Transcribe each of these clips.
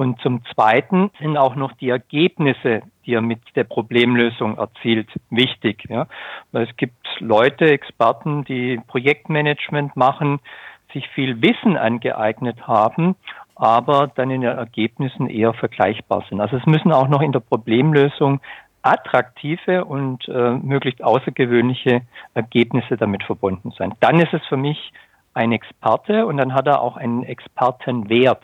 Und zum Zweiten sind auch noch die Ergebnisse, die er mit der Problemlösung erzielt, wichtig. Ja? Weil es gibt Leute, Experten, die Projektmanagement machen, sich viel Wissen angeeignet haben, aber dann in den Ergebnissen eher vergleichbar sind. Also es müssen auch noch in der Problemlösung attraktive und äh, möglichst außergewöhnliche Ergebnisse damit verbunden sein. Dann ist es für mich ein Experte und dann hat er auch einen Expertenwert.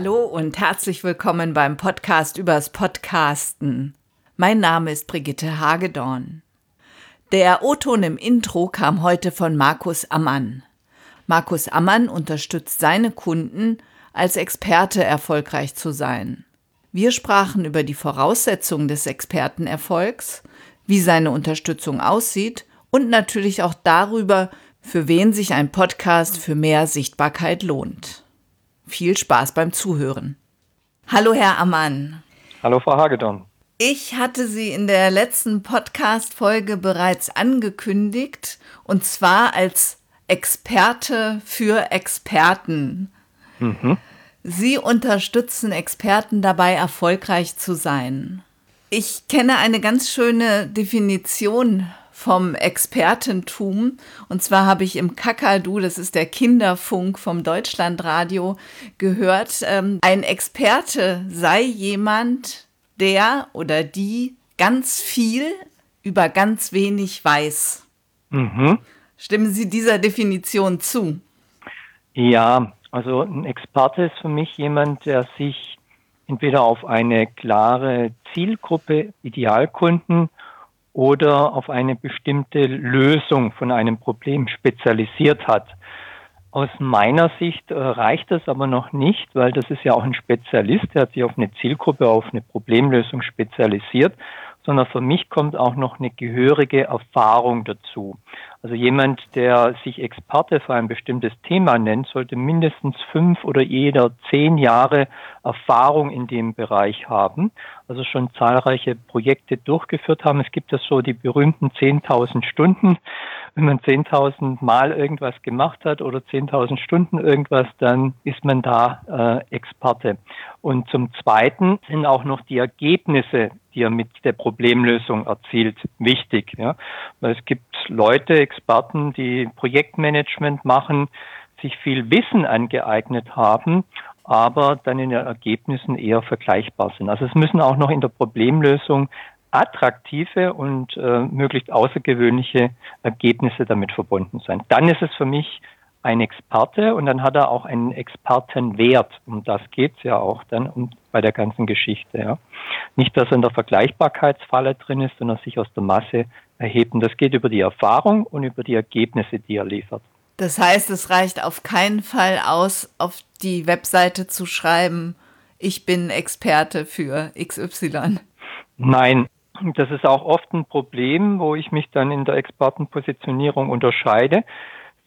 Hallo und herzlich willkommen beim Podcast übers Podcasten. Mein Name ist Brigitte Hagedorn. Der O-Ton im Intro kam heute von Markus Ammann. Markus Ammann unterstützt seine Kunden, als Experte erfolgreich zu sein. Wir sprachen über die Voraussetzungen des Expertenerfolgs, wie seine Unterstützung aussieht und natürlich auch darüber, für wen sich ein Podcast für mehr Sichtbarkeit lohnt. Viel Spaß beim Zuhören. Hallo, Herr Ammann. Hallo, Frau Hagedorn. Ich hatte Sie in der letzten Podcast-Folge bereits angekündigt, und zwar als Experte für Experten. Mhm. Sie unterstützen Experten dabei, erfolgreich zu sein. Ich kenne eine ganz schöne Definition vom Expertentum. Und zwar habe ich im Kakadu, das ist der Kinderfunk vom Deutschlandradio, gehört, ähm, ein Experte sei jemand, der oder die ganz viel über ganz wenig weiß. Mhm. Stimmen Sie dieser Definition zu? Ja, also ein Experte ist für mich jemand, der sich entweder auf eine klare Zielgruppe, Idealkunden oder auf eine bestimmte Lösung von einem Problem spezialisiert hat. Aus meiner Sicht äh, reicht das aber noch nicht, weil das ist ja auch ein Spezialist, der hat sich auf eine Zielgruppe, auf eine Problemlösung spezialisiert, sondern für mich kommt auch noch eine gehörige Erfahrung dazu. Also jemand, der sich Experte für ein bestimmtes Thema nennt, sollte mindestens fünf oder jeder zehn Jahre Erfahrung in dem Bereich haben. Also schon zahlreiche Projekte durchgeführt haben. Es gibt ja so die berühmten 10.000 Stunden. Wenn man 10.000 Mal irgendwas gemacht hat oder 10.000 Stunden irgendwas, dann ist man da äh, Experte. Und zum Zweiten sind auch noch die Ergebnisse, die er mit der Problemlösung erzielt, wichtig. Ja? Weil es gibt Leute, Experten, die Projektmanagement machen, sich viel Wissen angeeignet haben, aber dann in den Ergebnissen eher vergleichbar sind. Also es müssen auch noch in der Problemlösung attraktive und äh, möglichst außergewöhnliche Ergebnisse damit verbunden sein. Dann ist es für mich ein Experte und dann hat er auch einen Expertenwert. Um das geht's ja auch dann um, bei der ganzen Geschichte. Ja. Nicht, dass er in der Vergleichbarkeitsfalle drin ist, sondern sich aus der Masse erhebt. Und das geht über die Erfahrung und über die Ergebnisse, die er liefert. Das heißt, es reicht auf keinen Fall aus, auf die Webseite zu schreiben, ich bin Experte für XY. Nein, das ist auch oft ein Problem, wo ich mich dann in der Expertenpositionierung unterscheide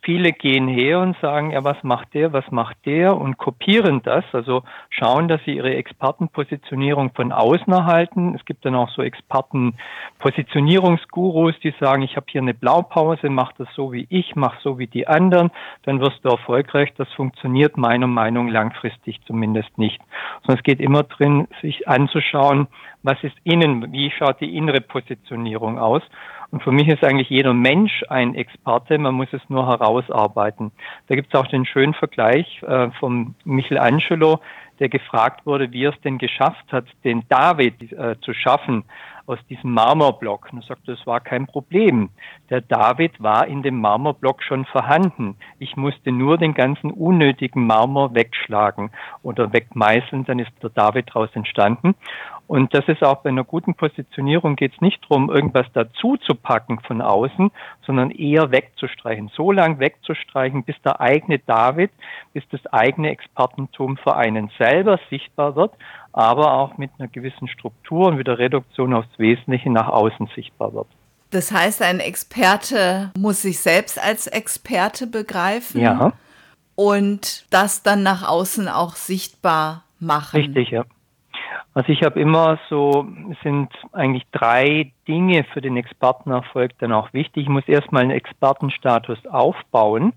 Viele gehen her und sagen, ja, was macht der, was macht der und kopieren das, also schauen, dass sie ihre Expertenpositionierung von außen erhalten. Es gibt dann auch so Expertenpositionierungsgurus, die sagen, ich habe hier eine Blaupause, mach das so wie ich, mach so wie die anderen, dann wirst du erfolgreich. Das funktioniert meiner Meinung langfristig zumindest nicht. Sondern es geht immer drin, sich anzuschauen, was ist innen, wie schaut die innere Positionierung aus und für mich ist eigentlich jeder Mensch ein Experte, man muss es nur herausarbeiten. Da gibt es auch den schönen Vergleich äh, vom Michelangelo, der gefragt wurde, wie er es denn geschafft hat, den David äh, zu schaffen aus diesem Marmorblock. Und er sagte, das war kein Problem. Der David war in dem Marmorblock schon vorhanden. Ich musste nur den ganzen unnötigen Marmor wegschlagen oder wegmeißeln, dann ist der David daraus entstanden. Und das ist auch bei einer guten Positionierung geht es nicht darum, irgendwas dazu zu packen von außen, sondern eher wegzustreichen. So lang wegzustreichen, bis der eigene David, bis das eigene Expertentum für einen selber sichtbar wird, aber auch mit einer gewissen Struktur und wieder Reduktion aufs Wesentliche nach außen sichtbar wird. Das heißt, ein Experte muss sich selbst als Experte begreifen. Ja. Und das dann nach außen auch sichtbar machen. Richtig, ja. Also ich habe immer so, sind eigentlich drei Dinge für den Expertenerfolg dann auch wichtig. Ich muss erstmal einen Expertenstatus aufbauen.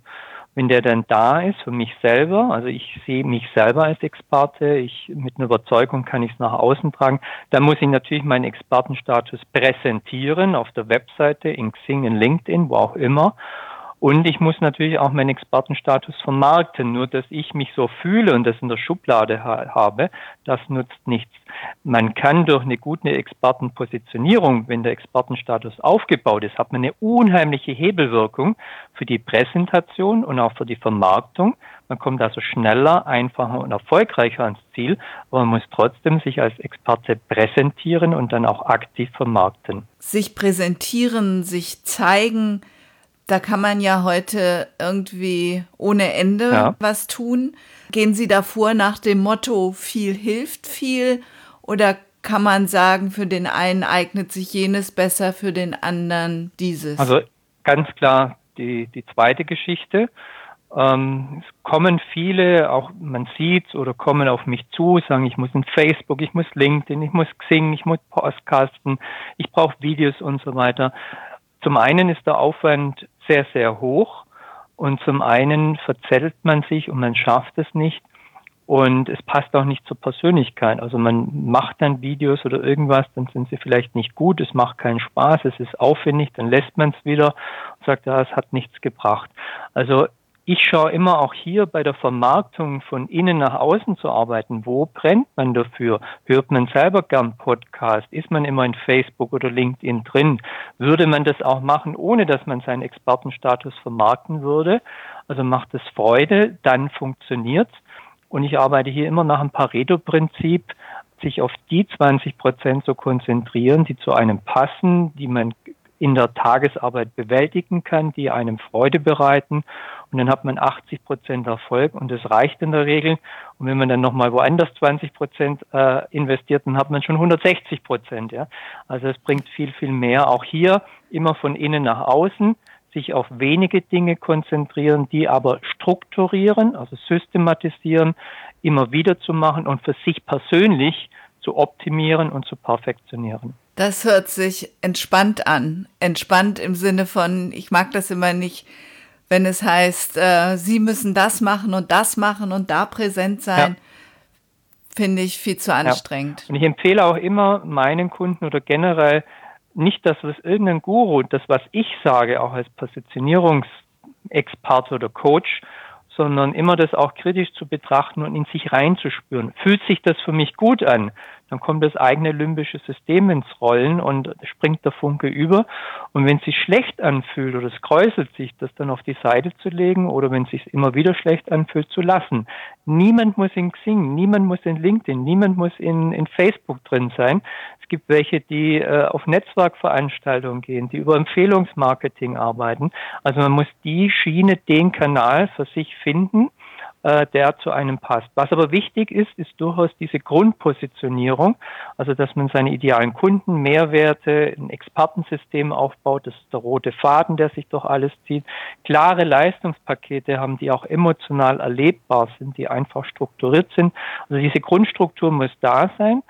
Wenn der dann da ist für mich selber, also ich sehe mich selber als Experte, ich mit einer Überzeugung kann ich es nach außen tragen, dann muss ich natürlich meinen Expertenstatus präsentieren auf der Webseite, in Xing, in LinkedIn, wo auch immer. Und ich muss natürlich auch meinen Expertenstatus vermarkten. Nur, dass ich mich so fühle und das in der Schublade ha habe, das nutzt nichts. Man kann durch eine gute Expertenpositionierung, wenn der Expertenstatus aufgebaut ist, hat man eine unheimliche Hebelwirkung für die Präsentation und auch für die Vermarktung. Man kommt also schneller, einfacher und erfolgreicher ans Ziel, aber man muss trotzdem sich als Experte präsentieren und dann auch aktiv vermarkten. Sich präsentieren, sich zeigen, da kann man ja heute irgendwie ohne Ende ja. was tun. Gehen Sie davor nach dem Motto, viel hilft viel? Oder kann man sagen, für den einen eignet sich jenes besser, für den anderen dieses? Also ganz klar die, die zweite Geschichte. Ähm, es kommen viele, auch man sieht oder kommen auf mich zu, sagen, ich muss in Facebook, ich muss LinkedIn, ich muss Xing, ich muss Postkasten, ich brauche Videos und so weiter. Zum einen ist der Aufwand sehr, sehr hoch und zum einen verzettelt man sich und man schafft es nicht und es passt auch nicht zur Persönlichkeit. Also man macht dann Videos oder irgendwas, dann sind sie vielleicht nicht gut, es macht keinen Spaß, es ist aufwendig, dann lässt man es wieder und sagt, ja, es hat nichts gebracht. Also ich schaue immer auch hier bei der Vermarktung von innen nach außen zu arbeiten. Wo brennt man dafür? Hört man selber gern Podcast? Ist man immer in Facebook oder LinkedIn drin? Würde man das auch machen, ohne dass man seinen Expertenstatus vermarkten würde? Also macht es Freude, dann funktioniert. Und ich arbeite hier immer nach einem Pareto-Prinzip, sich auf die 20 Prozent zu konzentrieren, die zu einem passen, die man in der Tagesarbeit bewältigen kann, die einem Freude bereiten. Und dann hat man 80 Prozent Erfolg und das reicht in der Regel. Und wenn man dann nochmal woanders 20 Prozent äh, investiert, dann hat man schon 160 Prozent. Ja? Also es bringt viel, viel mehr. Auch hier immer von innen nach außen sich auf wenige Dinge konzentrieren, die aber strukturieren, also systematisieren, immer wieder zu machen und für sich persönlich zu optimieren und zu perfektionieren. Das hört sich entspannt an. Entspannt im Sinne von, ich mag das immer nicht, wenn es heißt, äh, Sie müssen das machen und das machen und da präsent sein. Ja. Finde ich viel zu anstrengend. Ja. Und ich empfehle auch immer meinen Kunden oder generell nicht das, was irgendein Guru, das, was ich sage, auch als Positionierungsexperte oder Coach, sondern immer das auch kritisch zu betrachten und in sich reinzuspüren. Fühlt sich das für mich gut an? Dann kommt das eigene limbische System ins Rollen und springt der Funke über. Und wenn es sich schlecht anfühlt oder es kräuselt sich, das dann auf die Seite zu legen oder wenn es sich immer wieder schlecht anfühlt, zu lassen. Niemand muss in Xing, niemand muss in LinkedIn, niemand muss in, in Facebook drin sein. Es gibt welche, die äh, auf Netzwerkveranstaltungen gehen, die über Empfehlungsmarketing arbeiten. Also man muss die Schiene, den Kanal für sich finden äh, der zu einem passt. Was aber wichtig ist, ist durchaus diese Grundpositionierung, also dass man seine idealen Kunden, Mehrwerte, ein Expertensystem aufbaut, das ist der rote Faden, der sich durch alles zieht, klare Leistungspakete haben, die auch emotional erlebbar sind, die einfach strukturiert sind. Also diese Grundstruktur muss da sein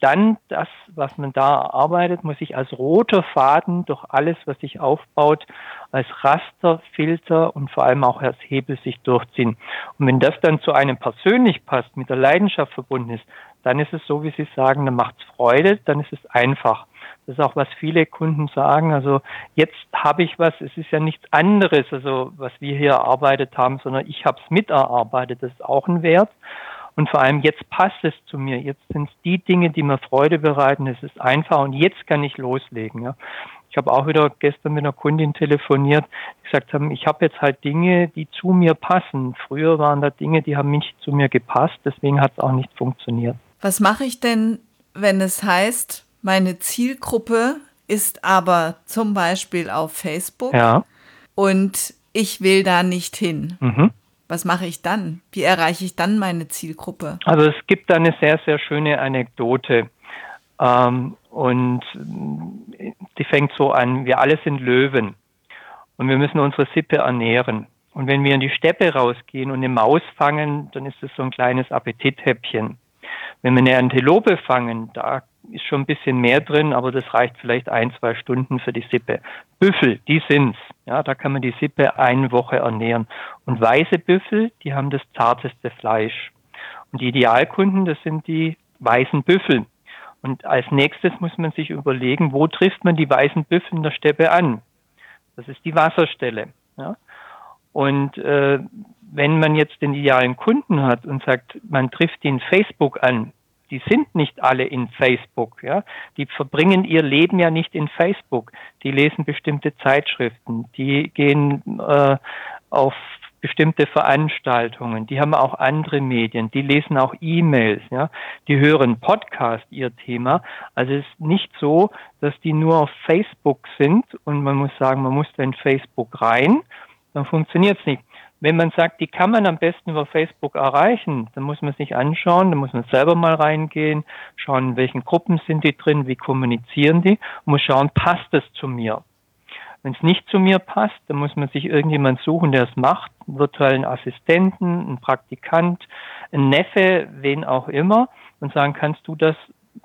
dann das, was man da erarbeitet, muss ich als roter Faden durch alles, was sich aufbaut, als Raster, Filter und vor allem auch als Hebel sich durchziehen. Und wenn das dann zu einem persönlich passt, mit der Leidenschaft verbunden ist, dann ist es so, wie Sie sagen, dann macht es Freude, dann ist es einfach. Das ist auch, was viele Kunden sagen. Also jetzt habe ich was, es ist ja nichts anderes, also was wir hier erarbeitet haben, sondern ich habe es miterarbeitet. Das ist auch ein Wert. Und vor allem jetzt passt es zu mir. Jetzt sind es die Dinge, die mir Freude bereiten. Es ist einfach und jetzt kann ich loslegen. Ja. Ich habe auch wieder gestern mit einer Kundin telefoniert, die gesagt haben, ich habe jetzt halt Dinge, die zu mir passen. Früher waren da Dinge, die haben nicht zu mir gepasst, deswegen hat es auch nicht funktioniert. Was mache ich denn, wenn es heißt, meine Zielgruppe ist aber zum Beispiel auf Facebook ja. und ich will da nicht hin? Mhm. Was mache ich dann? Wie erreiche ich dann meine Zielgruppe? Also es gibt eine sehr, sehr schöne Anekdote. Ähm, und die fängt so an, wir alle sind Löwen und wir müssen unsere Sippe ernähren. Und wenn wir in die Steppe rausgehen und eine Maus fangen, dann ist es so ein kleines Appetithäppchen. Wenn wir eine Antilope fangen, da ist schon ein bisschen mehr drin, aber das reicht vielleicht ein, zwei Stunden für die Sippe. Büffel, die sind's. Ja, da kann man die Sippe eine Woche ernähren. Und weiße Büffel, die haben das zarteste Fleisch. Und die Idealkunden, das sind die weißen Büffel. Und als nächstes muss man sich überlegen, wo trifft man die weißen Büffel in der Steppe an? Das ist die Wasserstelle. Ja? Und äh, wenn man jetzt den idealen Kunden hat und sagt, man trifft ihn Facebook an, die sind nicht alle in Facebook, ja. Die verbringen ihr Leben ja nicht in Facebook. Die lesen bestimmte Zeitschriften, die gehen äh, auf bestimmte Veranstaltungen, die haben auch andere Medien, die lesen auch E-Mails, ja, die hören Podcast, ihr Thema. Also es ist nicht so, dass die nur auf Facebook sind und man muss sagen, man muss in Facebook rein, dann funktioniert es nicht. Wenn man sagt, die kann man am besten über Facebook erreichen, dann muss man sich anschauen, dann muss man selber mal reingehen, schauen, in welchen Gruppen sind die drin, wie kommunizieren die, muss schauen, passt es zu mir. Wenn es nicht zu mir passt, dann muss man sich irgendjemand suchen, der es macht, einen virtuellen Assistenten, einen Praktikant, einen Neffe, wen auch immer, und sagen, kannst du das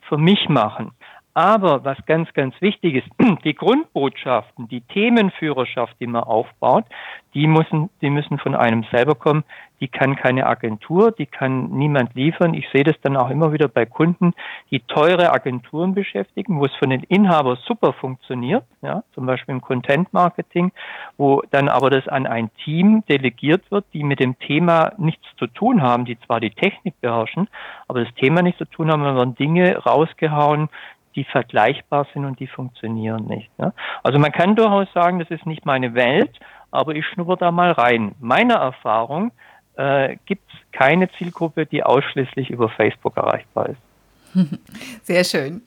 für mich machen? Aber was ganz, ganz wichtig ist, die Grundbotschaften, die Themenführerschaft, die man aufbaut, die müssen, die müssen von einem selber kommen. Die kann keine Agentur, die kann niemand liefern. Ich sehe das dann auch immer wieder bei Kunden, die teure Agenturen beschäftigen, wo es von den Inhabern super funktioniert, ja, zum Beispiel im Content Marketing, wo dann aber das an ein Team delegiert wird, die mit dem Thema nichts zu tun haben, die zwar die Technik beherrschen, aber das Thema nichts zu tun haben, dann werden Dinge rausgehauen, die vergleichbar sind und die funktionieren nicht. Ne? Also man kann durchaus sagen, das ist nicht meine Welt, aber ich schnupper da mal rein. Meiner Erfahrung äh, gibt es keine Zielgruppe, die ausschließlich über Facebook erreichbar ist. Sehr schön.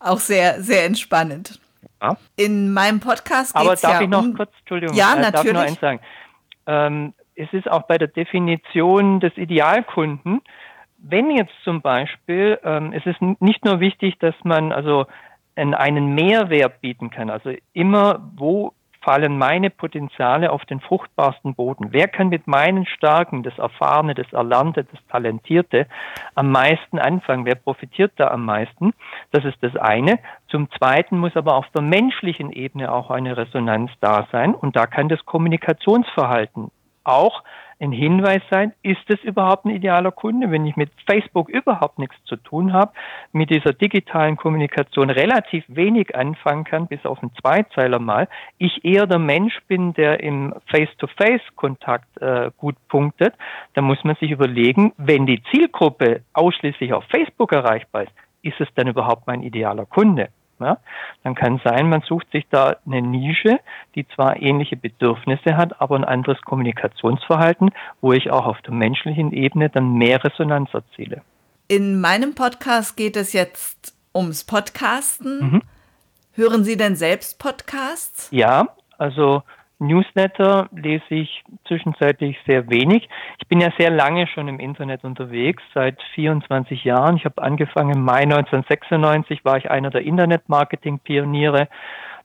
Auch sehr, sehr entspannend. Ja. In meinem Podcast geht es ja darf ich noch um kurz, Entschuldigung, ja, äh, natürlich. darf ich noch eins sagen. Ähm, es ist auch bei der Definition des Idealkunden wenn jetzt zum Beispiel, ähm, es ist nicht nur wichtig, dass man also einen Mehrwert bieten kann, also immer, wo fallen meine Potenziale auf den fruchtbarsten Boden? Wer kann mit meinen Stärken, das Erfahrene, das Erlernte, das Talentierte am meisten anfangen? Wer profitiert da am meisten? Das ist das eine. Zum Zweiten muss aber auf der menschlichen Ebene auch eine Resonanz da sein und da kann das Kommunikationsverhalten auch ein Hinweis sein, ist es überhaupt ein idealer Kunde, wenn ich mit Facebook überhaupt nichts zu tun habe, mit dieser digitalen Kommunikation relativ wenig anfangen kann, bis auf einen Zweizeiler mal, ich eher der Mensch bin, der im Face-to-Face-Kontakt äh, gut punktet, dann muss man sich überlegen, wenn die Zielgruppe ausschließlich auf Facebook erreichbar ist, ist es dann überhaupt mein idealer Kunde? Ja, dann kann sein, man sucht sich da eine Nische, die zwar ähnliche Bedürfnisse hat, aber ein anderes Kommunikationsverhalten, wo ich auch auf der menschlichen Ebene dann mehr Resonanz erziele. In meinem Podcast geht es jetzt ums Podcasten. Mhm. Hören Sie denn selbst Podcasts? Ja, also Newsletter lese ich zwischenzeitlich sehr wenig. Ich bin ja sehr lange schon im Internet unterwegs, seit 24 Jahren. Ich habe angefangen im Mai 1996, war ich einer der Internet-Marketing-Pioniere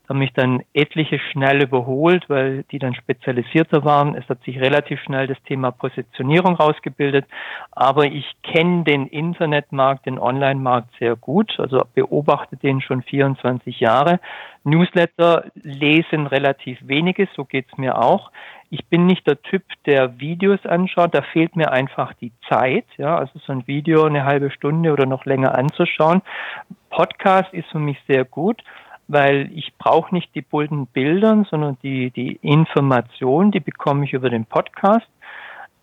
haben mich dann etliche schnell überholt, weil die dann spezialisierter waren. Es hat sich relativ schnell das Thema Positionierung rausgebildet. Aber ich kenne den Internetmarkt, den Online-Markt sehr gut, also beobachte den schon 24 Jahre. Newsletter lesen relativ wenige, so geht's mir auch. Ich bin nicht der Typ, der Videos anschaut, da fehlt mir einfach die Zeit, ja, also so ein Video eine halbe Stunde oder noch länger anzuschauen. Podcast ist für mich sehr gut weil ich brauche nicht die bunten Bildern, sondern die, die Information, die bekomme ich über den Podcast.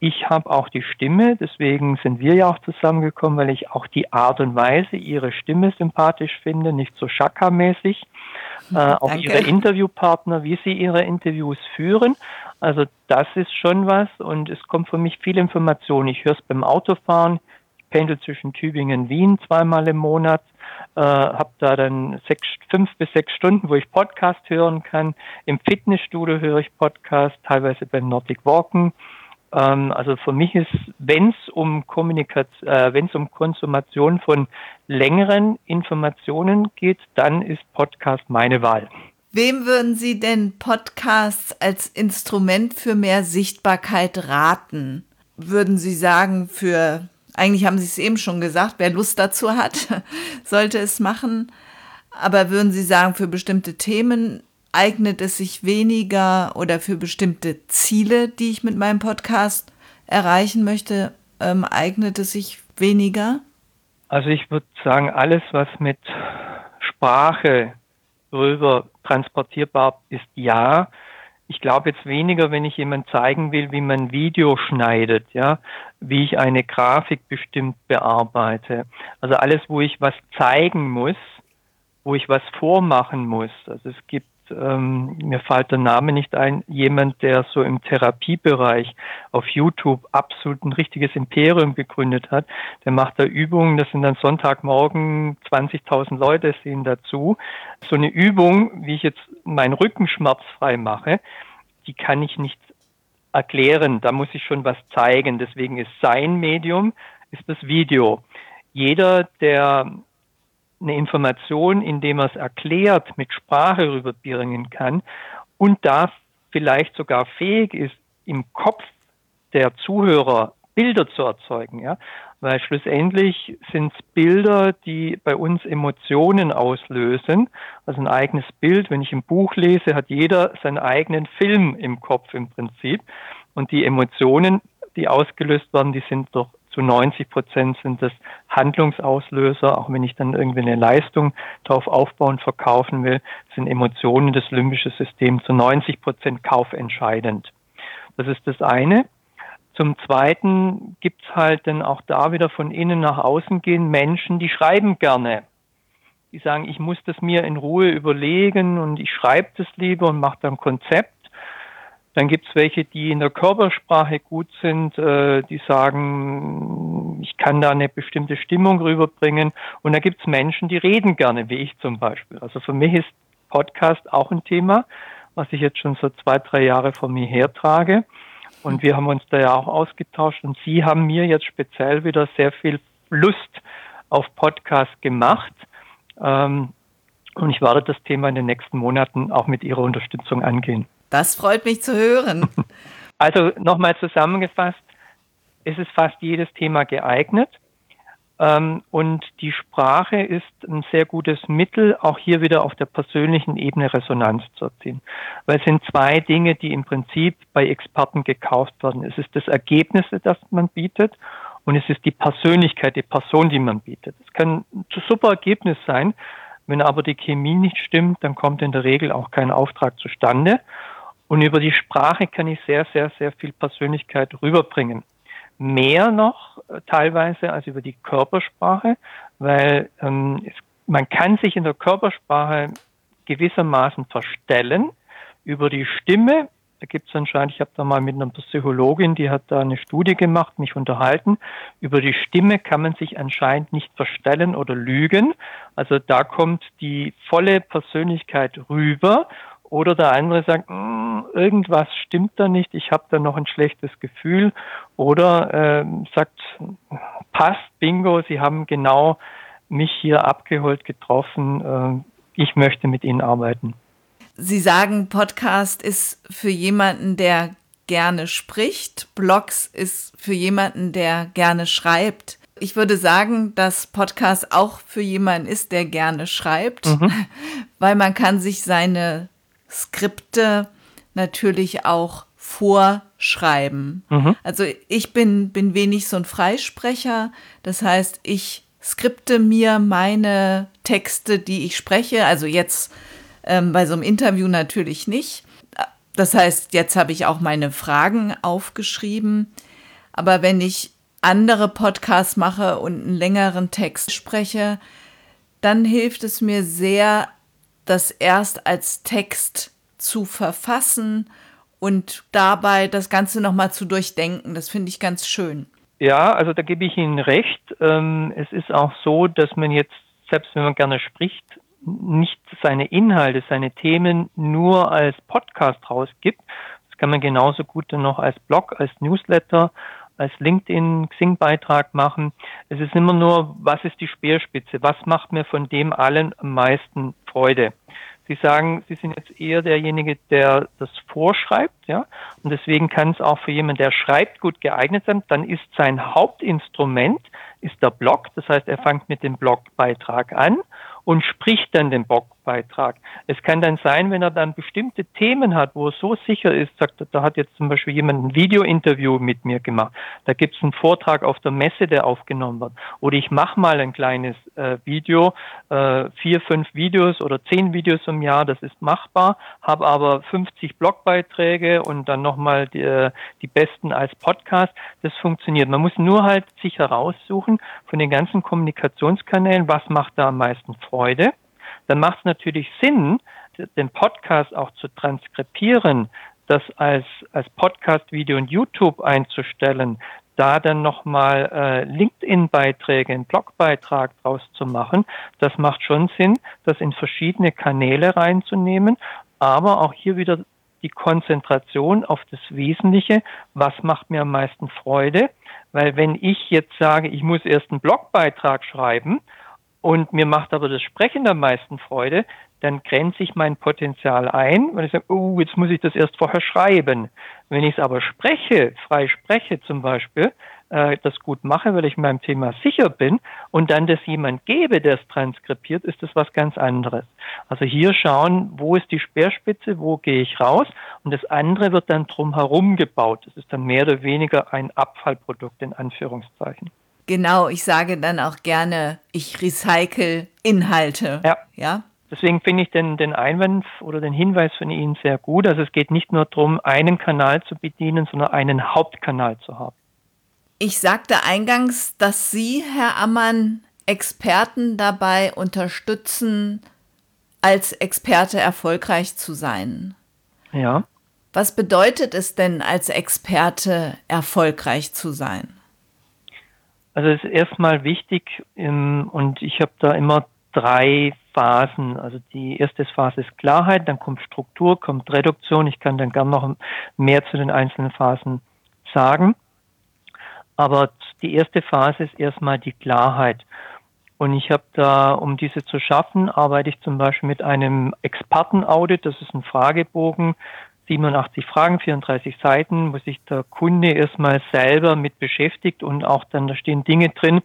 Ich habe auch die Stimme, deswegen sind wir ja auch zusammengekommen, weil ich auch die Art und Weise, ihre Stimme sympathisch finde, nicht so Schakka-mäßig. Äh, auch ihre Interviewpartner, wie sie ihre Interviews führen. Also das ist schon was und es kommt für mich viel Information. Ich höre es beim Autofahren, ich pendel zwischen Tübingen und Wien zweimal im Monat äh, habe da dann sechs, fünf bis sechs Stunden, wo ich Podcast hören kann. Im Fitnessstudio höre ich Podcast, teilweise beim Nordic Walken. Ähm, also für mich ist, wenn es um Kommunikation, äh, wenn es um Konsumation von längeren Informationen geht, dann ist Podcast meine Wahl. Wem würden Sie denn Podcasts als Instrument für mehr Sichtbarkeit raten? Würden Sie sagen, für eigentlich haben Sie es eben schon gesagt, wer Lust dazu hat, sollte es machen. Aber würden Sie sagen, für bestimmte Themen eignet es sich weniger oder für bestimmte Ziele, die ich mit meinem Podcast erreichen möchte, ähm, eignet es sich weniger? Also ich würde sagen, alles, was mit Sprache rüber transportierbar ist, ja. Ich glaube jetzt weniger, wenn ich jemand zeigen will, wie man Video schneidet, ja, wie ich eine Grafik bestimmt bearbeite. Also alles, wo ich was zeigen muss, wo ich was vormachen muss. Also es gibt ähm, mir fällt der Name nicht ein, jemand, der so im Therapiebereich auf YouTube absolut ein richtiges Imperium gegründet hat. Der macht da Übungen, das sind dann Sonntagmorgen 20.000 Leute sehen dazu. So eine Übung, wie ich jetzt meinen Rücken schmerzfrei mache, die kann ich nicht erklären. Da muss ich schon was zeigen. Deswegen ist sein Medium, ist das Video. Jeder, der eine Information, indem er es erklärt, mit Sprache rüberbringen kann und da vielleicht sogar fähig ist, im Kopf der Zuhörer Bilder zu erzeugen, ja, weil schlussendlich sind es Bilder, die bei uns Emotionen auslösen. Also ein eigenes Bild, wenn ich ein Buch lese, hat jeder seinen eigenen Film im Kopf im Prinzip. Und die Emotionen, die ausgelöst werden, die sind doch zu 90 Prozent sind das Handlungsauslöser, auch wenn ich dann irgendwie eine Leistung darauf aufbauen, verkaufen will, sind Emotionen des limbischen Systems zu 90 Prozent kaufentscheidend. Das ist das eine. Zum Zweiten gibt's halt dann auch da wieder von innen nach außen gehen Menschen, die schreiben gerne. Die sagen, ich muss das mir in Ruhe überlegen und ich schreibe das lieber und mache dann Konzept. Dann gibt es welche, die in der Körpersprache gut sind, äh, die sagen, ich kann da eine bestimmte Stimmung rüberbringen. Und da gibt es Menschen, die reden gerne, wie ich zum Beispiel. Also für mich ist Podcast auch ein Thema, was ich jetzt schon so zwei, drei Jahre vor mir hertrage. Und wir haben uns da ja auch ausgetauscht und Sie haben mir jetzt speziell wieder sehr viel Lust auf Podcast gemacht. Ähm, und ich werde das Thema in den nächsten Monaten auch mit Ihrer Unterstützung angehen. Das freut mich zu hören. Also nochmal zusammengefasst, es ist fast jedes Thema geeignet. Ähm, und die Sprache ist ein sehr gutes Mittel, auch hier wieder auf der persönlichen Ebene Resonanz zu erzielen. Weil es sind zwei Dinge, die im Prinzip bei Experten gekauft werden. Es ist das Ergebnis, das man bietet und es ist die Persönlichkeit, die Person, die man bietet. Es kann ein super Ergebnis sein. Wenn aber die Chemie nicht stimmt, dann kommt in der Regel auch kein Auftrag zustande. Und über die Sprache kann ich sehr, sehr, sehr viel Persönlichkeit rüberbringen. Mehr noch äh, teilweise als über die Körpersprache, weil ähm, es, man kann sich in der Körpersprache gewissermaßen verstellen über die Stimme. Da gibt es anscheinend, ich habe da mal mit einer Psychologin, die hat da eine Studie gemacht, mich unterhalten. Über die Stimme kann man sich anscheinend nicht verstellen oder lügen. Also da kommt die volle Persönlichkeit rüber oder der andere sagt, hm, irgendwas stimmt da nicht, ich habe da noch ein schlechtes Gefühl. Oder äh, sagt, passt, bingo, Sie haben genau mich hier abgeholt, getroffen, äh, ich möchte mit Ihnen arbeiten. Sie sagen, Podcast ist für jemanden, der gerne spricht, Blogs ist für jemanden, der gerne schreibt. Ich würde sagen, dass Podcast auch für jemanden ist, der gerne schreibt, mhm. weil man kann sich seine Skripte natürlich auch vorschreiben. Mhm. Also ich bin, bin wenig so ein Freisprecher. Das heißt, ich skripte mir meine Texte, die ich spreche. Also jetzt ähm, bei so einem Interview natürlich nicht. Das heißt, jetzt habe ich auch meine Fragen aufgeschrieben. Aber wenn ich andere Podcasts mache und einen längeren Text spreche, dann hilft es mir sehr, das erst als Text zu verfassen und dabei das Ganze nochmal zu durchdenken. Das finde ich ganz schön. Ja, also da gebe ich Ihnen recht. Ähm, es ist auch so, dass man jetzt, selbst wenn man gerne spricht, nicht seine Inhalte, seine Themen nur als Podcast rausgibt. Das kann man genauso gut dann noch als Blog, als Newsletter, als LinkedIn, Xing-Beitrag machen. Es ist immer nur, was ist die Speerspitze? Was macht mir von dem allen am meisten Freude? Sie sagen, Sie sind jetzt eher derjenige, der das vorschreibt, ja. Und deswegen kann es auch für jemanden, der schreibt, gut geeignet sein. Dann ist sein Hauptinstrument ist der Blog. Das heißt, er fängt mit dem Blogbeitrag an und spricht dann den Blogbeitrag. Es kann dann sein, wenn er dann bestimmte Themen hat, wo er so sicher ist, sagt, da hat jetzt zum Beispiel jemand ein Video-Interview mit mir gemacht. Da gibt es einen Vortrag auf der Messe, der aufgenommen wird. Oder ich mache mal ein kleines äh, Video, äh, vier, fünf Videos oder zehn Videos im Jahr, das ist machbar, habe aber 50 Blogbeiträge und dann nochmal die, äh, die besten als Podcast. Das funktioniert. Man muss nur halt sich heraussuchen von den ganzen Kommunikationskanälen, was macht da am meisten Freude. Dann macht es natürlich Sinn, den Podcast auch zu transkribieren, das als, als Podcast-Video und YouTube einzustellen, da dann nochmal äh, LinkedIn-Beiträge, einen Blogbeitrag draus zu machen, das macht schon Sinn, das in verschiedene Kanäle reinzunehmen, aber auch hier wieder die Konzentration auf das Wesentliche, was macht mir am meisten Freude, weil wenn ich jetzt sage, ich muss erst einen Blogbeitrag schreiben und mir macht aber das Sprechen am meisten Freude, dann grenze ich mein Potenzial ein, weil ich sage, oh, jetzt muss ich das erst vorher schreiben. Wenn ich es aber spreche, frei spreche zum Beispiel, äh, das gut mache, weil ich meinem Thema sicher bin und dann das jemand gebe, der es transkribiert, ist das was ganz anderes. Also hier schauen, wo ist die Speerspitze, wo gehe ich raus und das andere wird dann drumherum gebaut. Das ist dann mehr oder weniger ein Abfallprodukt in Anführungszeichen. Genau, ich sage dann auch gerne, ich recycle Inhalte. Ja. ja? Deswegen finde ich den, den Einwand oder den Hinweis von Ihnen sehr gut. Also es geht nicht nur darum, einen Kanal zu bedienen, sondern einen Hauptkanal zu haben. Ich sagte eingangs, dass Sie, Herr Ammann, Experten dabei unterstützen, als Experte erfolgreich zu sein. Ja. Was bedeutet es denn, als Experte erfolgreich zu sein? Also es ist erstmal wichtig ähm, und ich habe da immer drei Phasen. Also die erste Phase ist Klarheit, dann kommt Struktur, kommt Reduktion. Ich kann dann gern noch mehr zu den einzelnen Phasen sagen. Aber die erste Phase ist erstmal die Klarheit. Und ich habe da, um diese zu schaffen, arbeite ich zum Beispiel mit einem Expertenaudit. Das ist ein Fragebogen, 87 Fragen, 34 Seiten, wo sich der Kunde erstmal selber mit beschäftigt und auch dann, da stehen Dinge drin,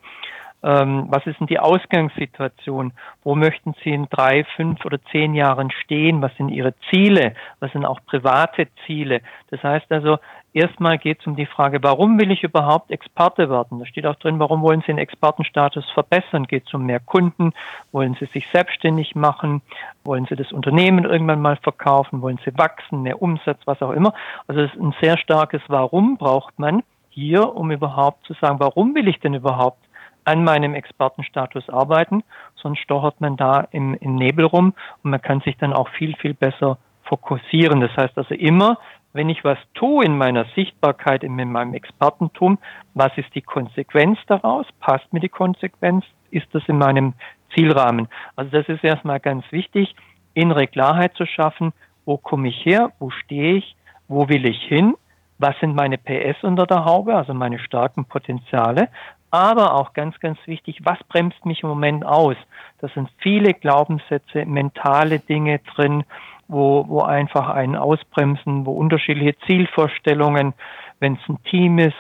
ähm, was ist denn die Ausgangssituation? Wo möchten Sie in drei, fünf oder zehn Jahren stehen? Was sind Ihre Ziele? Was sind auch private Ziele? Das heißt also, erstmal geht es um die Frage, warum will ich überhaupt Experte werden? Da steht auch drin, warum wollen Sie den Expertenstatus verbessern? Geht es um mehr Kunden? Wollen Sie sich selbstständig machen? Wollen Sie das Unternehmen irgendwann mal verkaufen? Wollen Sie wachsen? Mehr Umsatz? Was auch immer. Also es ist ein sehr starkes Warum braucht man hier, um überhaupt zu sagen, warum will ich denn überhaupt an meinem Expertenstatus arbeiten, sonst stochert man da im, im Nebel rum und man kann sich dann auch viel, viel besser fokussieren. Das heißt also immer, wenn ich was tue in meiner Sichtbarkeit, in meinem Expertentum, was ist die Konsequenz daraus? Passt mir die Konsequenz? Ist das in meinem Zielrahmen? Also das ist erstmal ganz wichtig, innere Klarheit zu schaffen. Wo komme ich her? Wo stehe ich? Wo will ich hin? Was sind meine PS unter der Haube, also meine starken Potenziale? Aber auch ganz, ganz wichtig, was bremst mich im Moment aus? Das sind viele Glaubenssätze, mentale Dinge drin, wo, wo einfach einen ausbremsen, wo unterschiedliche Zielvorstellungen, wenn es ein Team ist,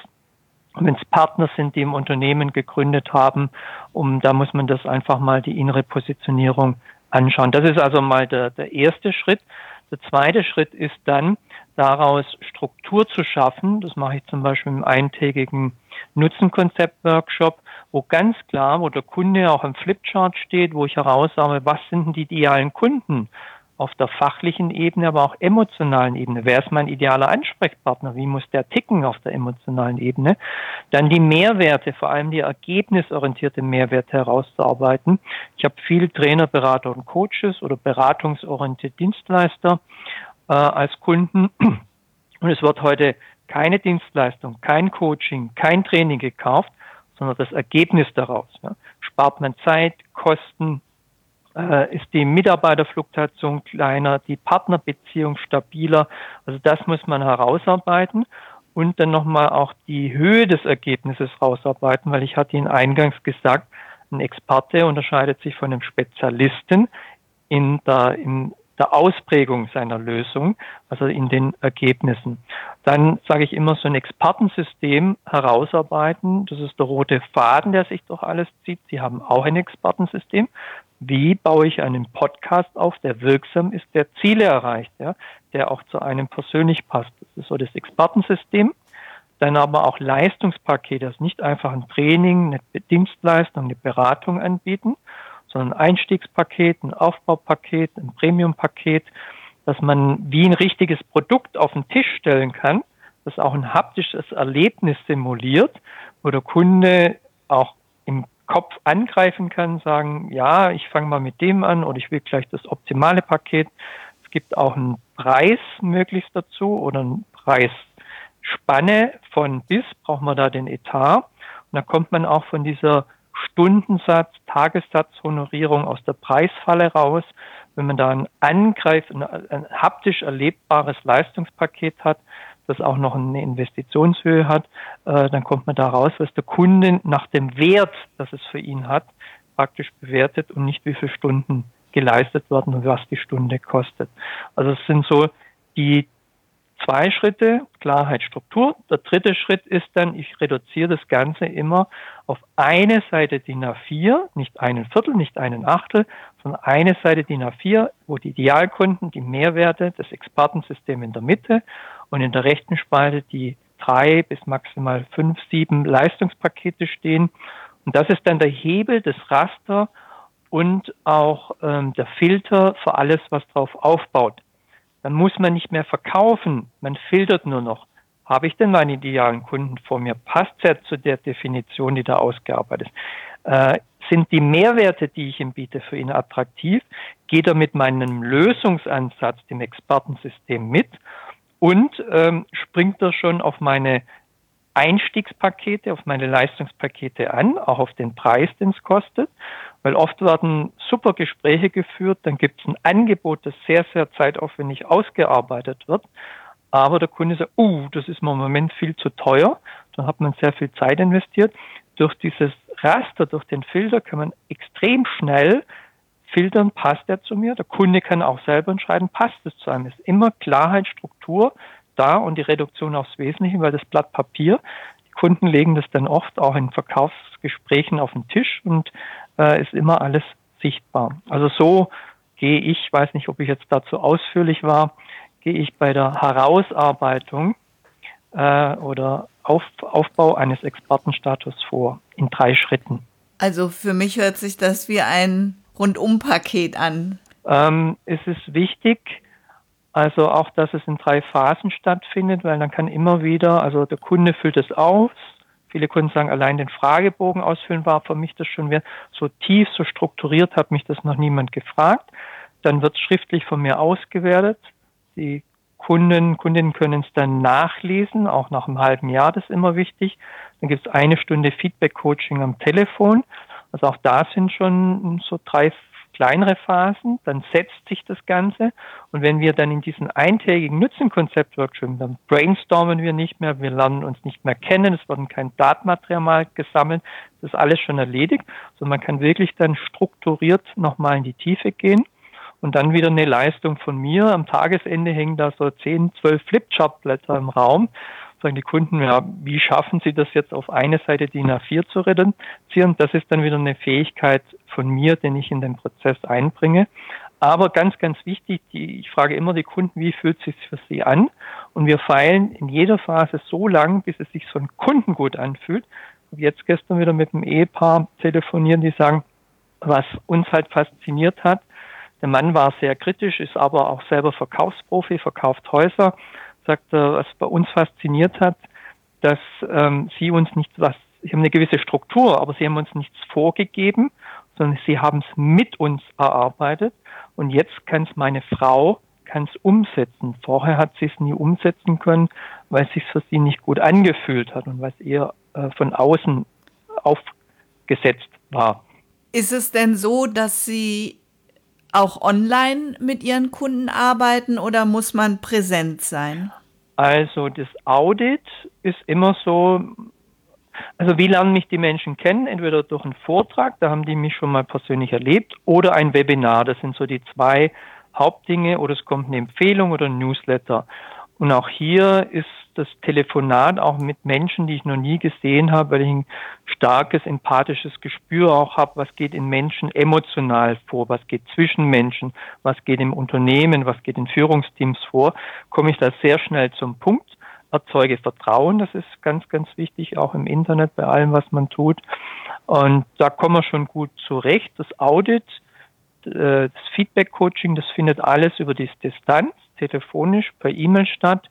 wenn es Partner sind, die im Unternehmen gegründet haben, um da muss man das einfach mal die innere Positionierung anschauen. Das ist also mal der, der erste Schritt. Der zweite Schritt ist dann, daraus Struktur zu schaffen. Das mache ich zum Beispiel im eintägigen Nutzenkonzept-Workshop, wo ganz klar, wo der Kunde auch im Flipchart steht, wo ich herausarbeite, was sind denn die idealen Kunden? auf der fachlichen Ebene, aber auch emotionalen Ebene. Wer ist mein idealer Ansprechpartner? Wie muss der ticken auf der emotionalen Ebene? Dann die Mehrwerte, vor allem die ergebnisorientierte Mehrwerte herauszuarbeiten. Ich habe viel Trainer, Berater und Coaches oder beratungsorientierte Dienstleister äh, als Kunden. Und es wird heute keine Dienstleistung, kein Coaching, kein Training gekauft, sondern das Ergebnis daraus. Ja. Spart man Zeit, Kosten, äh, ist die Mitarbeiterfluktuation kleiner, die Partnerbeziehung stabiler. Also das muss man herausarbeiten und dann nochmal auch die Höhe des Ergebnisses rausarbeiten, weil ich hatte Ihnen eingangs gesagt, ein Experte unterscheidet sich von einem Spezialisten in der, im der Ausprägung seiner Lösung, also in den Ergebnissen. Dann sage ich immer so ein Expertensystem herausarbeiten. Das ist der rote Faden, der sich durch alles zieht. Sie haben auch ein Expertensystem. Wie baue ich einen Podcast auf, der wirksam ist, der Ziele erreicht, ja, der auch zu einem persönlich passt. Das ist so das Expertensystem. Dann aber auch Leistungspakete, also nicht einfach ein Training, eine Dienstleistung, eine Beratung anbieten, sondern ein Einstiegspaket, ein Aufbaupaket, ein Premiumpaket, dass man wie ein richtiges Produkt auf den Tisch stellen kann, das auch ein haptisches Erlebnis simuliert, wo der Kunde auch im Kopf angreifen kann, sagen, ja, ich fange mal mit dem an oder ich will gleich das optimale Paket. Es gibt auch einen Preis möglichst dazu oder einen Preisspanne von bis, braucht man da den Etat. Und da kommt man auch von dieser Stundensatz, Tagessatzhonorierung aus der Preisfalle raus. Wenn man da ein Angreif, ein, ein haptisch erlebbares Leistungspaket hat, das auch noch eine Investitionshöhe hat, äh, dann kommt man da raus, was der Kunde nach dem Wert, das es für ihn hat, praktisch bewertet und nicht wie viele Stunden geleistet werden und was die Stunde kostet. Also es sind so die zwei Schritte, Klarheit, Struktur. Der dritte Schritt ist dann, ich reduziere das Ganze immer auf eine Seite DIN A4, nicht einen Viertel, nicht einen Achtel, sondern eine Seite DIN A4, wo die Idealkunden, die Mehrwerte, das Expertensystem in der Mitte und in der rechten Spalte die drei bis maximal fünf, sieben Leistungspakete stehen. Und das ist dann der Hebel, des Raster und auch ähm, der Filter für alles, was drauf aufbaut dann muss man nicht mehr verkaufen, man filtert nur noch. Habe ich denn meinen idealen Kunden vor mir? Passt er zu der Definition, die da ausgearbeitet ist? Äh, sind die Mehrwerte, die ich ihm biete, für ihn attraktiv? Geht er mit meinem Lösungsansatz, dem Expertensystem mit? Und ähm, springt er schon auf meine Einstiegspakete, auf meine Leistungspakete an, auch auf den Preis, den es kostet? Weil oft werden super Gespräche geführt, dann gibt es ein Angebot, das sehr, sehr zeitaufwendig ausgearbeitet wird. Aber der Kunde sagt, uh, das ist mir im Moment viel zu teuer. Dann hat man sehr viel Zeit investiert. Durch dieses Raster, durch den Filter kann man extrem schnell filtern, passt er zu mir. Der Kunde kann auch selber entscheiden, passt es zu einem. Es ist immer Klarheit, Struktur da und die Reduktion aufs Wesentliche, weil das Blatt Papier, die Kunden legen das dann oft auch in Verkaufsgesprächen auf den Tisch und äh, ist immer alles sichtbar. Also so gehe ich, weiß nicht, ob ich jetzt dazu ausführlich war, gehe ich bei der Herausarbeitung äh, oder Auf, Aufbau eines Expertenstatus vor in drei Schritten. Also für mich hört sich das wie ein Rundumpaket an. Ähm, es ist wichtig, also auch, dass es in drei Phasen stattfindet, weil dann kann immer wieder, also der Kunde füllt es aus, Viele Kunden sagen, allein den Fragebogen ausfüllen war für mich das schon wert. So tief, so strukturiert hat mich das noch niemand gefragt. Dann wird schriftlich von mir ausgewertet. Die Kunden, Kundinnen können es dann nachlesen, auch nach einem halben Jahr, das ist immer wichtig. Dann gibt es eine Stunde Feedback-Coaching am Telefon. Also auch da sind schon so drei, kleinere Phasen, dann setzt sich das Ganze. Und wenn wir dann in diesen eintägigen Nutzenkonzept-Workshop, dann brainstormen wir nicht mehr, wir lernen uns nicht mehr kennen, es wird kein Datenmaterial gesammelt, das ist alles schon erledigt, sondern man kann wirklich dann strukturiert nochmal in die Tiefe gehen. Und dann wieder eine Leistung von mir. Am Tagesende hängen da so 10, 12 Flipchart-Blätter im Raum sagen die Kunden, ja, wie schaffen sie das jetzt auf eine Seite DIN A4 zu reduzieren? Das ist dann wieder eine Fähigkeit von mir, den ich in den Prozess einbringe. Aber ganz, ganz wichtig, die, ich frage immer die Kunden, wie fühlt es sich für sie an? Und wir feilen in jeder Phase so lang, bis es sich so ein Kunden gut anfühlt. Jetzt gestern wieder mit einem Ehepaar telefonieren, die sagen, was uns halt fasziniert hat. Der Mann war sehr kritisch, ist aber auch selber Verkaufsprofi, verkauft Häuser sagt er, was bei uns fasziniert hat, dass ähm, sie uns nicht was, sie haben eine gewisse Struktur, aber sie haben uns nichts vorgegeben, sondern sie haben es mit uns erarbeitet und jetzt kann es meine Frau kann es umsetzen. Vorher hat sie es nie umsetzen können, weil es sich für sie nicht gut angefühlt hat und weil es eher äh, von außen aufgesetzt war. Ist es denn so, dass Sie auch online mit Ihren Kunden arbeiten oder muss man präsent sein? Also das Audit ist immer so, also wie lernen mich die Menschen kennen? Entweder durch einen Vortrag, da haben die mich schon mal persönlich erlebt, oder ein Webinar. Das sind so die zwei Hauptdinge oder es kommt eine Empfehlung oder ein Newsletter. Und auch hier ist das Telefonat auch mit Menschen, die ich noch nie gesehen habe, weil ich ein starkes empathisches Gespür auch habe, was geht in Menschen emotional vor, was geht zwischen Menschen, was geht im Unternehmen, was geht in Führungsteams vor, komme ich da sehr schnell zum Punkt, erzeuge Vertrauen, das ist ganz, ganz wichtig, auch im Internet bei allem, was man tut. Und da kommen wir schon gut zurecht. Das Audit, äh, das Feedback-Coaching, das findet alles über die Distanz, telefonisch, per E-Mail statt.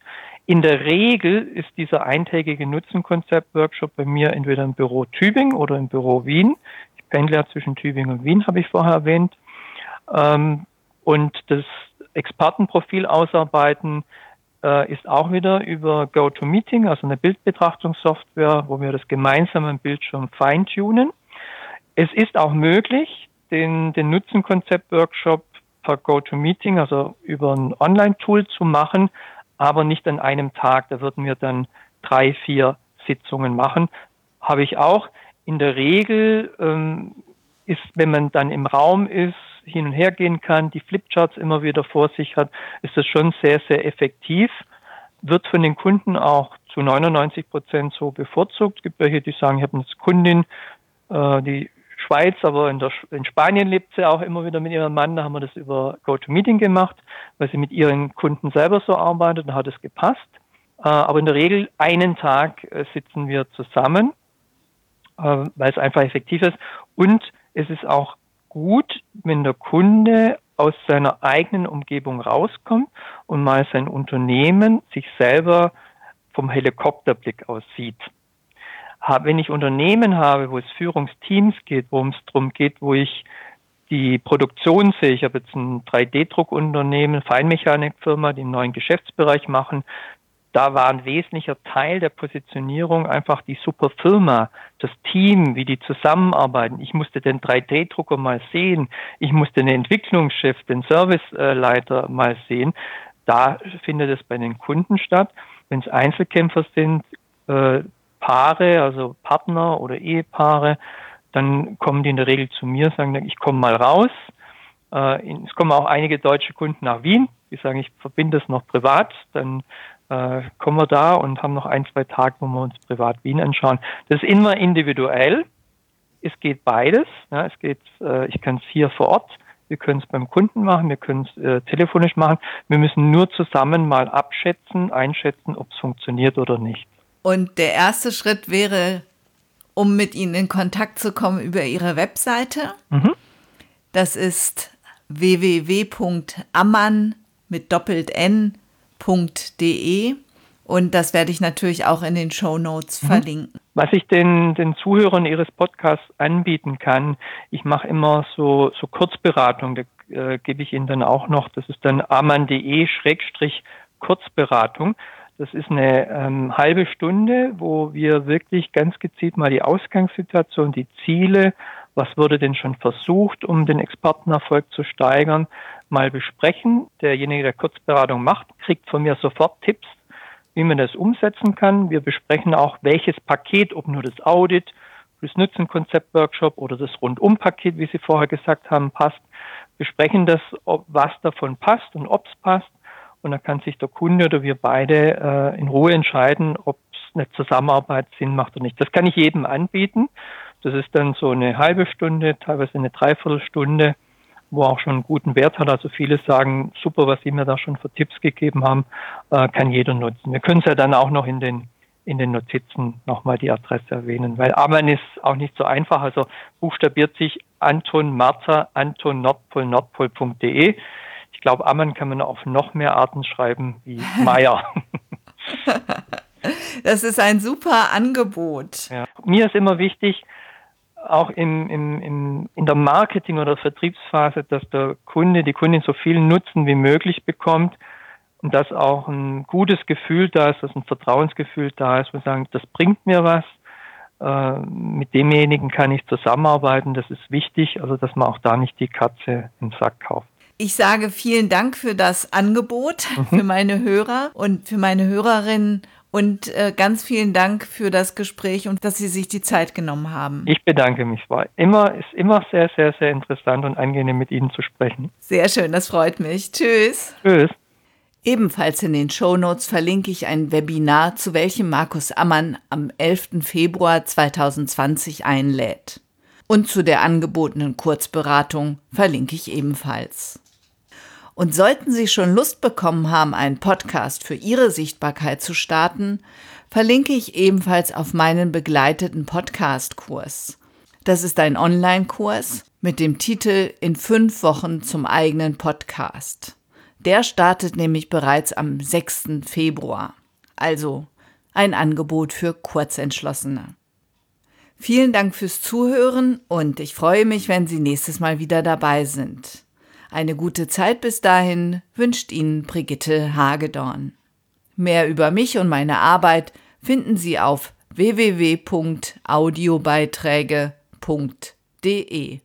In der Regel ist dieser eintägige Nutzenkonzept-Workshop bei mir entweder im Büro Tübingen oder im Büro Wien. Ich pendle ja zwischen Tübingen und Wien, habe ich vorher erwähnt. Ähm, und das Expertenprofil ausarbeiten äh, ist auch wieder über GoToMeeting, also eine Bildbetrachtungssoftware, wo wir das gemeinsame Bildschirm feintunen. Es ist auch möglich, den, den Nutzenkonzept-Workshop per GoToMeeting, also über ein Online-Tool zu machen, aber nicht an einem Tag. Da würden wir dann drei, vier Sitzungen machen. Habe ich auch. In der Regel ähm, ist, wenn man dann im Raum ist, hin und her gehen kann, die Flipcharts immer wieder vor sich hat, ist das schon sehr, sehr effektiv. Wird von den Kunden auch zu 99 Prozent so bevorzugt. Es gibt welche, die sagen, ich habe eine Kundin, äh, die Schweiz, aber in, der, in Spanien lebt sie auch immer wieder mit ihrem Mann. Da haben wir das über GoToMeeting gemacht, weil sie mit ihren Kunden selber so arbeitet. Da hat es gepasst. Äh, aber in der Regel einen Tag äh, sitzen wir zusammen, äh, weil es einfach effektiv ist. Und es ist auch gut, wenn der Kunde aus seiner eigenen Umgebung rauskommt und mal sein Unternehmen sich selber vom Helikopterblick aus sieht wenn ich Unternehmen habe, wo es Führungsteams geht, wo es darum geht, wo ich die Produktion sehe, ich habe jetzt ein 3D-Druckunternehmen, Feinmechanikfirma, die einen neuen Geschäftsbereich machen, da war ein wesentlicher Teil der Positionierung einfach die super Firma, das Team, wie die zusammenarbeiten. Ich musste den 3D-Drucker mal sehen, ich musste den Entwicklungschef, den Serviceleiter mal sehen. Da findet es bei den Kunden statt. Wenn es Einzelkämpfer sind, äh, Paare, also Partner oder Ehepaare, dann kommen die in der Regel zu mir, sagen, ich komme mal raus. Äh, es kommen auch einige deutsche Kunden nach Wien, die sagen, ich verbinde es noch privat, dann äh, kommen wir da und haben noch ein, zwei Tage, wo wir uns privat Wien anschauen. Das ist immer individuell. Es geht beides. Ja, es geht, äh, ich kann es hier vor Ort, wir können es beim Kunden machen, wir können es äh, telefonisch machen. Wir müssen nur zusammen mal abschätzen, einschätzen, ob es funktioniert oder nicht. Und der erste Schritt wäre, um mit Ihnen in Kontakt zu kommen, über Ihre Webseite. Mhm. Das ist www.ammann mit doppelt n.de. Und das werde ich natürlich auch in den Show Notes mhm. verlinken. Was ich den, den Zuhörern Ihres Podcasts anbieten kann, ich mache immer so, so Kurzberatung, da äh, gebe ich Ihnen dann auch noch, das ist dann amann.de-kurzberatung. Das ist eine ähm, halbe Stunde, wo wir wirklich ganz gezielt mal die Ausgangssituation, die Ziele, was wurde denn schon versucht, um den Expertenerfolg zu steigern, mal besprechen. Derjenige, der Kurzberatung macht, kriegt von mir sofort Tipps, wie man das umsetzen kann. Wir besprechen auch, welches Paket, ob nur das Audit, das Nutzenkonzept-Workshop oder das Rundum-Paket, wie Sie vorher gesagt haben, passt. Besprechen das, ob was davon passt und ob es passt und dann kann sich der Kunde oder wir beide äh, in Ruhe entscheiden, ob es eine Zusammenarbeit Sinn macht oder nicht. Das kann ich jedem anbieten. Das ist dann so eine halbe Stunde, teilweise eine Dreiviertelstunde, wo auch schon einen guten Wert hat. Also viele sagen, super, was Sie mir da schon für Tipps gegeben haben, äh, kann jeder nutzen. Wir können es ja dann auch noch in den in den Notizen nochmal die Adresse erwähnen, weil Amann ist auch nicht so einfach. Also buchstabiert sich Anton Martha Anton Nordpol Nordpol.de glaube, Ammann kann man auf noch mehr Arten schreiben wie Meier. das ist ein super Angebot. Ja. Mir ist immer wichtig, auch im, im, im, in der Marketing- oder Vertriebsphase, dass der Kunde, die Kundin so viel Nutzen wie möglich bekommt und dass auch ein gutes Gefühl da ist, dass ein Vertrauensgefühl da ist, wo wir sagen, das bringt mir was, äh, mit demjenigen kann ich zusammenarbeiten, das ist wichtig, also dass man auch da nicht die Katze im Sack kauft. Ich sage vielen Dank für das Angebot mhm. für meine Hörer und für meine Hörerinnen Und äh, ganz vielen Dank für das Gespräch und dass Sie sich die Zeit genommen haben. Ich bedanke mich. Es war immer, ist immer sehr, sehr, sehr interessant und angenehm, mit Ihnen zu sprechen. Sehr schön, das freut mich. Tschüss. Tschüss. Ebenfalls in den Shownotes verlinke ich ein Webinar, zu welchem Markus Ammann am 11. Februar 2020 einlädt. Und zu der angebotenen Kurzberatung verlinke ich ebenfalls. Und sollten Sie schon Lust bekommen haben, einen Podcast für Ihre Sichtbarkeit zu starten, verlinke ich ebenfalls auf meinen begleiteten Podcast-Kurs. Das ist ein Online-Kurs mit dem Titel In fünf Wochen zum eigenen Podcast. Der startet nämlich bereits am 6. Februar. Also ein Angebot für Kurzentschlossene. Vielen Dank fürs Zuhören und ich freue mich, wenn Sie nächstes Mal wieder dabei sind. Eine gute Zeit bis dahin wünscht Ihnen Brigitte Hagedorn. Mehr über mich und meine Arbeit finden Sie auf www.audiobeiträge.de.